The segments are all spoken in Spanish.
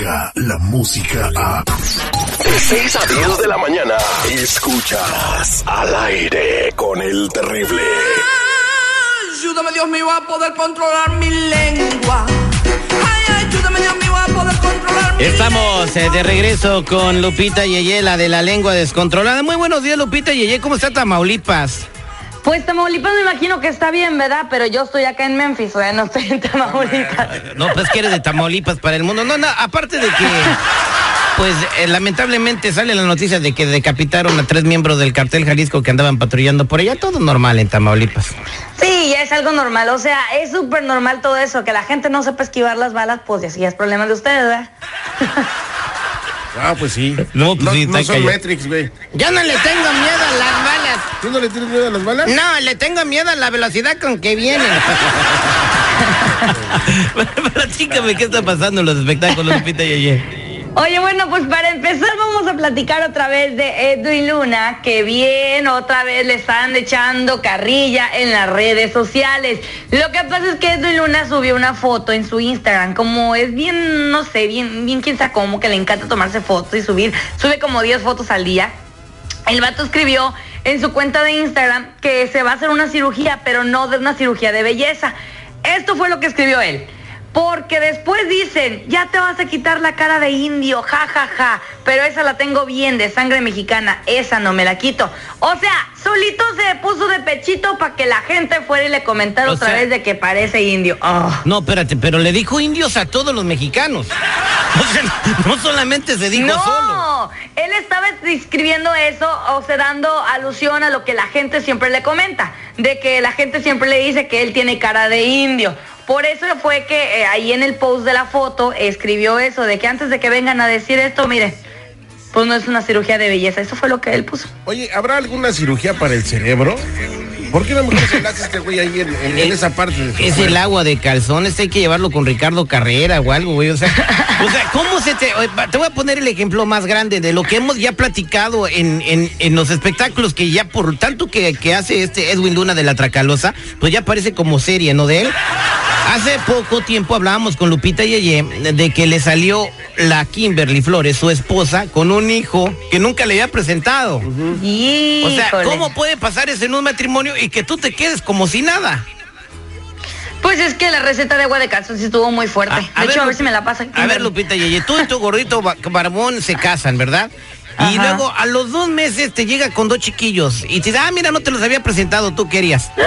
la música a... De 6 a 10 de la mañana, escuchas al aire con el terrible. Ayúdame Dios mío a poder controlar mi lengua. Ay, ayúdame Dios mío a poder controlar mi Estamos eh, de regreso con Lupita Yeye, la de la lengua descontrolada. Muy buenos días, Lupita Yeye. ¿Cómo está Tamaulipas? Pues Tamaulipas me imagino que está bien, ¿verdad? Pero yo estoy acá en Memphis, o sea, no estoy en Tamaulipas. No, pues que eres de Tamaulipas para el mundo. No, no, aparte de que, pues eh, lamentablemente sale la noticia de que decapitaron a tres miembros del cartel Jalisco que andaban patrullando por allá. Todo normal en Tamaulipas. Sí, ya es algo normal, o sea, es súper normal todo eso, que la gente no sepa esquivar las balas, pues ya sí es problema de ustedes, ¿verdad? Ah, pues sí. No, pues sí, no son. Matrix, güey. Yo no le tengo miedo a las balas. ¿Tú no le tienes miedo a las balas? No, le tengo miedo a la velocidad con que vienen. Platícame qué está pasando en los espectáculos, Lupita Yeye. Oye, bueno, pues para empezar vamos a platicar otra vez de Edwin Luna, que bien, otra vez le están echando carrilla en las redes sociales. Lo que pasa es que Edwin Luna subió una foto en su Instagram, como es bien, no sé, bien, bien quién sabe cómo, que le encanta tomarse fotos y subir, sube como 10 fotos al día. El vato escribió en su cuenta de Instagram que se va a hacer una cirugía, pero no de una cirugía de belleza. Esto fue lo que escribió él. Porque después dicen, ya te vas a quitar la cara de indio, ja, ja, ja. Pero esa la tengo bien, de sangre mexicana, esa no me la quito. O sea, solito se puso de pechito para que la gente fuera y le comentara O otra sea- vez de que parece indio. Ah. No, espérate, pero le dijo indios a todos los mexicanos. O sea, no solamente se dijo no, solo. Él estaba escribiendo eso, o sea, dando alusión a lo que la gente siempre le comenta, de que la gente siempre le dice que él tiene cara de indio. Por eso fue que eh, ahí en el post de la foto escribió eso, de que antes de que vengan a decir esto, mire, pues no es una cirugía de belleza, eso fue lo que él puso. Oye, ¿habrá alguna cirugía para el cerebro? ¿Por qué no mejor se la hace este güey ahí en, en- en esa parte de Es el agua de calzones, hay que llevarlo con Ricardo Carrera o algo, güey. O sea, o sea, ¿cómo se te.? Te voy a poner el ejemplo más grande de lo que hemos ya platicado en, en, en los espectáculos que ya por tanto que, que hace este Edwin Luna de la Tracalosa, pues ya parece como serie, ¿no? De él. Hace poco tiempo hablábamos con Lupita Yeye de que le salió la Kimberly Flores, su esposa, con un hijo que nunca le había presentado. O sea, Híjole. ¿cómo puede pasar eso en un matrimonio y que tú te quedes como si nada? Pues es que la receta de agua de calzón sí estuvo muy fuerte. Ah, de hecho, a ver si me la pasa. A ver, Lupita Yeye, tú y tu gordito ba- barbón se casan, ¿verdad? Y Ajá. luego a los dos meses te llega con dos chiquillos y te dice, ah, mira, no te los había presentado, tú querías.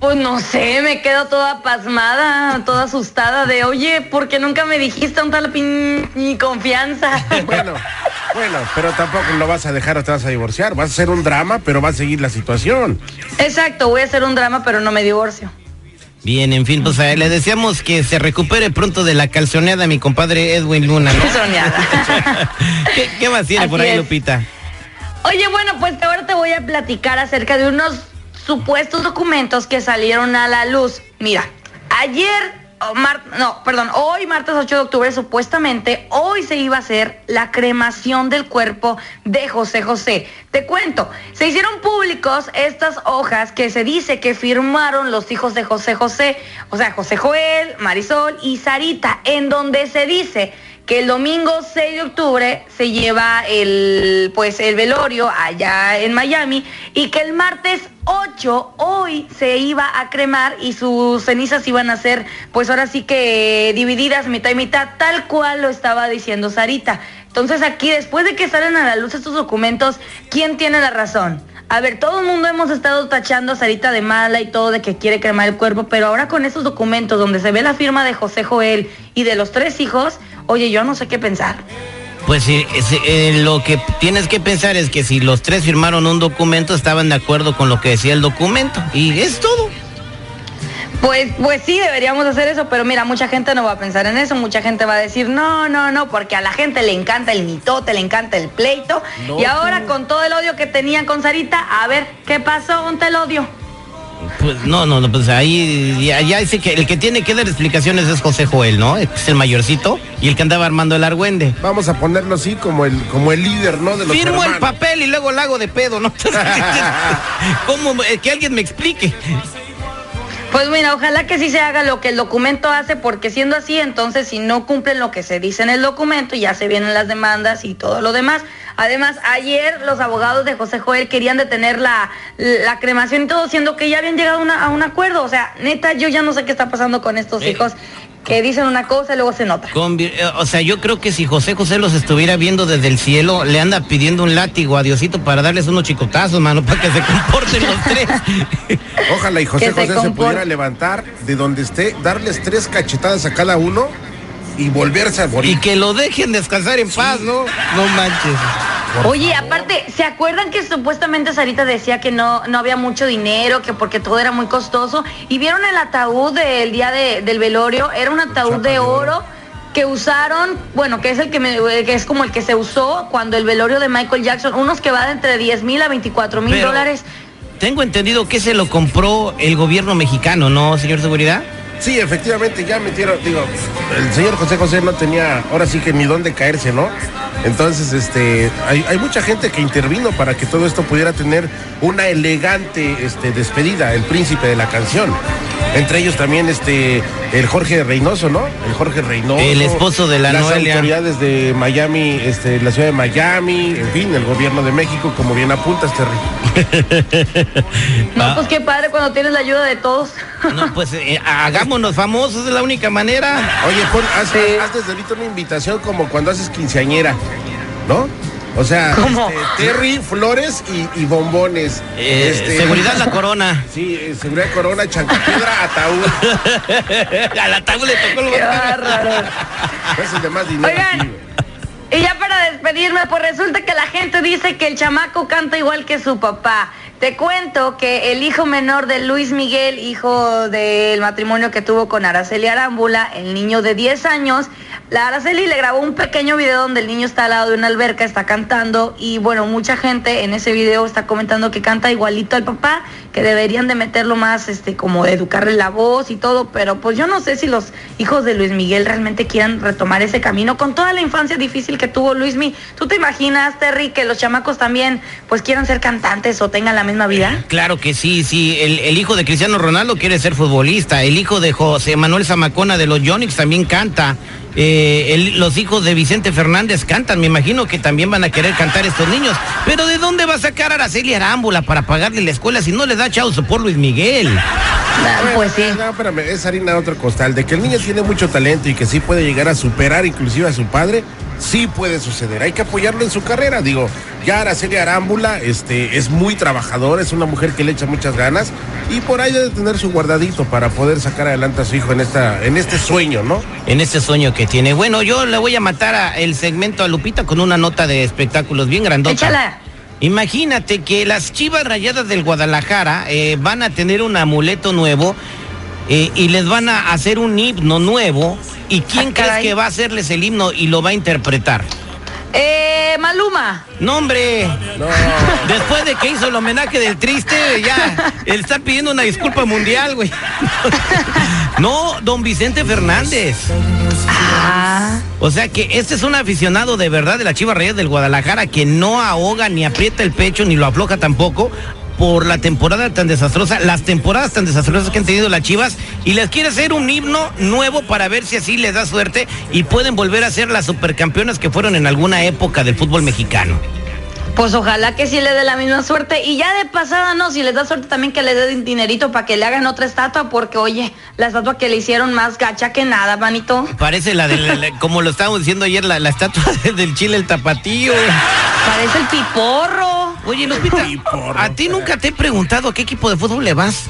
Pues no sé, me quedo toda pasmada, toda asustada de, oye, ¿por qué nunca me dijiste un tal pin y confianza? Bueno, bueno, pero tampoco lo vas a dejar o te vas a divorciar. Vas a hacer un drama, pero va a seguir la situación. Exacto, voy a hacer un drama, pero no me divorcio. Bien, en fin, pues a él le deseamos que se recupere pronto de la calzoneada a mi compadre Edwin Luna, ¿no? Soñada. ¿Qué, qué más tiene por ahí, es. Lupita? Oye, bueno, pues ahora te voy a platicar acerca de unos supuestos documentos que salieron a la luz. Mira, ayer, oh, mar- no, perdón, hoy, martes 8 de octubre, supuestamente, hoy se iba a hacer la cremación del cuerpo de José José. Te cuento, se hicieron públicos estas hojas que se dice que firmaron los hijos de José José, o sea, José Joel, Marisol y Sarita, en donde se dice que el domingo 6 de octubre se lleva el pues el velorio allá en Miami y que el martes 8 hoy se iba a cremar y sus cenizas iban a ser pues ahora sí que divididas mitad y mitad tal cual lo estaba diciendo Sarita. Entonces aquí después de que salen a la luz estos documentos, ¿quién tiene la razón? A ver, todo el mundo hemos estado tachando a Sarita de mala y todo de que quiere cremar el cuerpo, pero ahora con estos documentos donde se ve la firma de José Joel y de los tres hijos, oye, yo no sé qué pensar. Pues eh, lo que tienes que pensar es que si los tres firmaron un documento, estaban de acuerdo con lo que decía el documento. Y es todo. Pues, pues sí, deberíamos hacer eso, pero mira, mucha gente no va a pensar en eso, mucha gente va a decir, no, no, no, porque a la gente le encanta el mitote, le encanta el pleito, y ahora con todo el odio que tenían con Sarita, a ver, ¿qué pasó? ¿Dónde el odio? Pues no, no, no, pues ahí ya, ya dice que el que tiene que dar explicaciones es José Joel, ¿no? Es el mayorcito y el que andaba armando el argüende. Vamos a ponerlo así como el, como el líder, ¿no? De los Firmo el papel y luego la hago de pedo, ¿no? ¿Cómo? Eh, Que alguien me explique. Pues mira, ojalá que sí se haga lo que el documento hace, porque siendo así, entonces si no cumplen lo que se dice en el documento, ya se vienen las demandas y todo lo demás. Además, ayer los abogados de José Joel querían detener la, la cremación y todo, siendo que ya habían llegado una- a un acuerdo. O sea, neta, yo ya no sé qué está pasando con estos Eh. hijos que dicen una cosa y luego se nota. Convi- eh, O sea, yo creo que si José José los estuviera viendo desde el cielo, le anda pidiendo un látigo a Diosito para darles unos chicotazos, mano, para que se comporten los tres. Ojalá y José Que José se pudiera levantar de donde esté, darles tres cachetadas a cada uno y volverse a morir. y que lo dejen descansar en paz, ¿no? No manches. Oye, aparte, ¿se acuerdan que supuestamente Sarita decía que no, no había mucho dinero, que porque todo era muy costoso? Y vieron el ataúd del día de- del velorio, era un ataúd de oro. que usaron, bueno, que es el que, me- que es como el que se usó cuando el velorio de Michael Jackson, unos que va de entre 10 mil a 24 mil dólares. Tengo entendido que se lo compró el gobierno mexicano, ¿no, señor Seguridad? Sí, efectivamente, ya metieron, digo, el señor José José no tenía, ahora sí que ni dónde caerse, ¿no? Entonces, este, hay, hay mucha gente que intervino para que todo esto pudiera tener una elegante este, despedida, el príncipe de la canción. Entre ellos también este, el Jorge Reynoso, ¿no? El Jorge Reynoso. El esposo de la Las Noelia. autoridades de Miami, este, la ciudad de Miami, en fin, el gobierno de México, como bien apuntas, Terry. No, Ah. pues qué padre cuando tienes la ayuda de todos. No, pues eh, hagámonos famosos, es la única manera. Oye, pon, haz, Sí. haz desde ahorita una invitación como cuando haces quinceañera, ¿no? O sea, ¿Cómo? este, Terry, flores y, y bombones. Eh, Este, Seguridad la corona. Sí, eh, seguridad corona, chancapiedra, ataúd. Al ataúd le tocó el Qué bárbaro. Ese es de más dinero. Oigan. aquí. Y ya para despedirme, pues resulta que la gente dice que el chamaco canta igual que su papá. Te cuento que el hijo menor de Luis Miguel, hijo del matrimonio que tuvo con Araceli Arámbula, el niño de 10 años, la Araceli le grabó un pequeño video donde el niño está al lado de una alberca, está cantando y bueno, mucha gente en ese video está comentando que canta igualito al papá, que deberían de meterlo más, este, como educarle la voz y todo, pero pues yo no sé si los hijos de Luis Miguel realmente quieran retomar ese camino con toda la infancia difícil que tuvo Luis Miguel. ¿Tú te imaginas, Terry, que los chamacos también pues quieran ser cantantes o tengan la misma vida? Claro que sí, sí. El, el hijo de Cristiano Ronaldo quiere ser futbolista. El hijo de José Manuel Zamacona de los Yonix también canta. Eh, el- los hijos de Vicente Fernández cantan. Me imagino que también van a querer cantar estos niños. Pero ¿de dónde va a sacar a Araceli Arámbula para pagarle la escuela si no le da chauzo por Luis Miguel? Ah, Pues sí. No, espérame, es harina de otro costal. De que el niño tiene mucho talento y que sí puede llegar a superar inclusive a su padre, sí puede suceder. Hay que apoyarlo en su carrera. Digo, ya Araceli Arámbula este, es muy trabajadora, es una mujer que le echa muchas ganas y por ahí debe tener su guardadito para poder sacar adelante a su hijo en, esta, en este sueño, ¿no? En este sueño que tiene. Bueno, yo le voy a matar a el segmento a Lupita con una nota de espectáculos bien grandota. Échala. Imagínate que las Chivas Rayadas del Guadalajara eh, van a tener un amuleto nuevo eh, y les van a hacer un himno nuevo. ¿Y quién Ah, crees caray. que va a hacerles el himno y lo va a interpretar? Eh, Maluma. No, hombre. No. Después de que hizo el homenaje del triste, ya, él está pidiendo una disculpa mundial, güey. No, don Vicente Fernández. Ah. O sea que este es un aficionado de verdad de la Chivas Reyes del Guadalajara que no ahoga ni aprieta el pecho ni lo afloja tampoco por la temporada tan desastrosa, las temporadas tan desastrosas que han tenido las Chivas y les quiere hacer un himno nuevo para ver si así les da suerte y pueden volver a ser las supercampeonas que fueron en alguna época del fútbol mexicano. Pues ojalá que sí le dé la misma suerte. Y ya de pasada, no, si les da suerte también que le den dinerito para que le hagan otra estatua, porque oye, la estatua que le hicieron más gacha que nada, manito. Parece la de, la- la- como lo estábamos diciendo ayer, la, la estatua del Chile, el tapatío. Parece el piporro. Oye, Lupita, a ti nunca te he preguntado a qué equipo de fútbol le vas.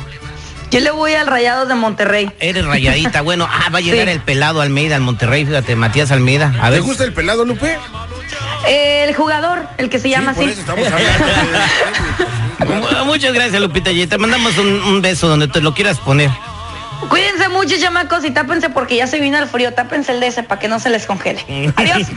Yo le voy al Rayados de Monterrey. Eres rayadita. Bueno, ah, va a llegar Sí. el pelado Almeida al Monterrey, fíjate, Matías Almeida. A ¿Te ver. gusta el pelado, Lupe? El jugador, el que se llama Sí, por así. eso estamos hablando. de- Mu- Muchas gracias, Lupita. Y te mandamos un, un beso donde te lo quieras poner. Cuídense mucho, chamacos, y tápense porque ya se vino el frío. Tápense el de ese para que no se les congele. Adiós.